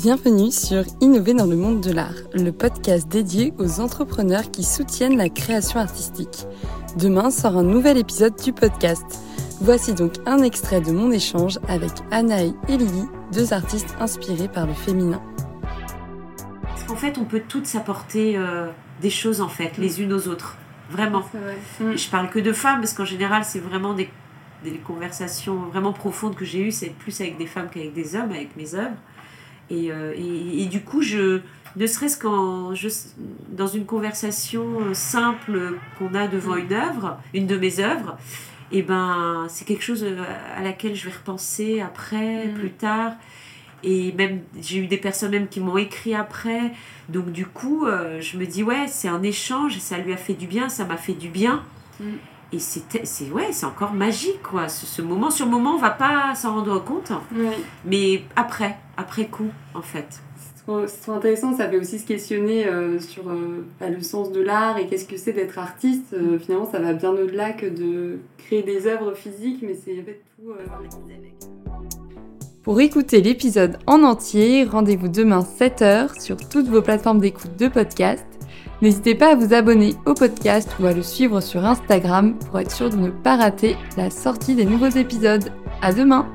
Bienvenue sur Innover dans le monde de l'art, le podcast dédié aux entrepreneurs qui soutiennent la création artistique. Demain sort un nouvel épisode du podcast. Voici donc un extrait de mon échange avec Anaï et Lily, deux artistes inspirés par le féminin. En fait, on peut toutes s'apporter euh, des choses en fait, les unes aux autres. Vraiment. Je parle que de femmes parce qu'en général, c'est vraiment des, des conversations vraiment profondes que j'ai eues. C'est plus avec des femmes qu'avec des hommes, avec mes œuvres. Et, euh, et, et du coup, je, ne serait-ce qu'en dans une conversation simple qu'on a devant une œuvre, une de mes œuvres, et ben c'est quelque chose euh, à laquelle je vais repenser après, Mm. plus tard. Et même j'ai eu des personnes même qui m'ont écrit après. Donc du coup, euh, je me dis ouais, c'est un échange, ça lui a fait du bien, ça m'a fait du bien. Mm. Et c'était c'est ouais, c'est encore magique quoi. Ce, ce moment sur le moment, on va pas s'en rendre compte, Oui, mais après, après coup en fait. c'est trop, intéressant. Ça fait aussi se questionner euh, sur euh, bah, le sens de l'art et qu'est-ce que c'est d'être artiste. Euh, finalement, ça va bien au-delà que de créer des œuvres physiques, mais c'est en fait tout. euh, Pour écouter l'épisode en entier, rendez-vous demain 7h sur toutes vos plateformes d'écoute de podcast. N'hésitez pas à vous abonner au podcast ou à le suivre sur Instagram pour être sûr de ne pas rater la sortie des nouveaux épisodes. À demain!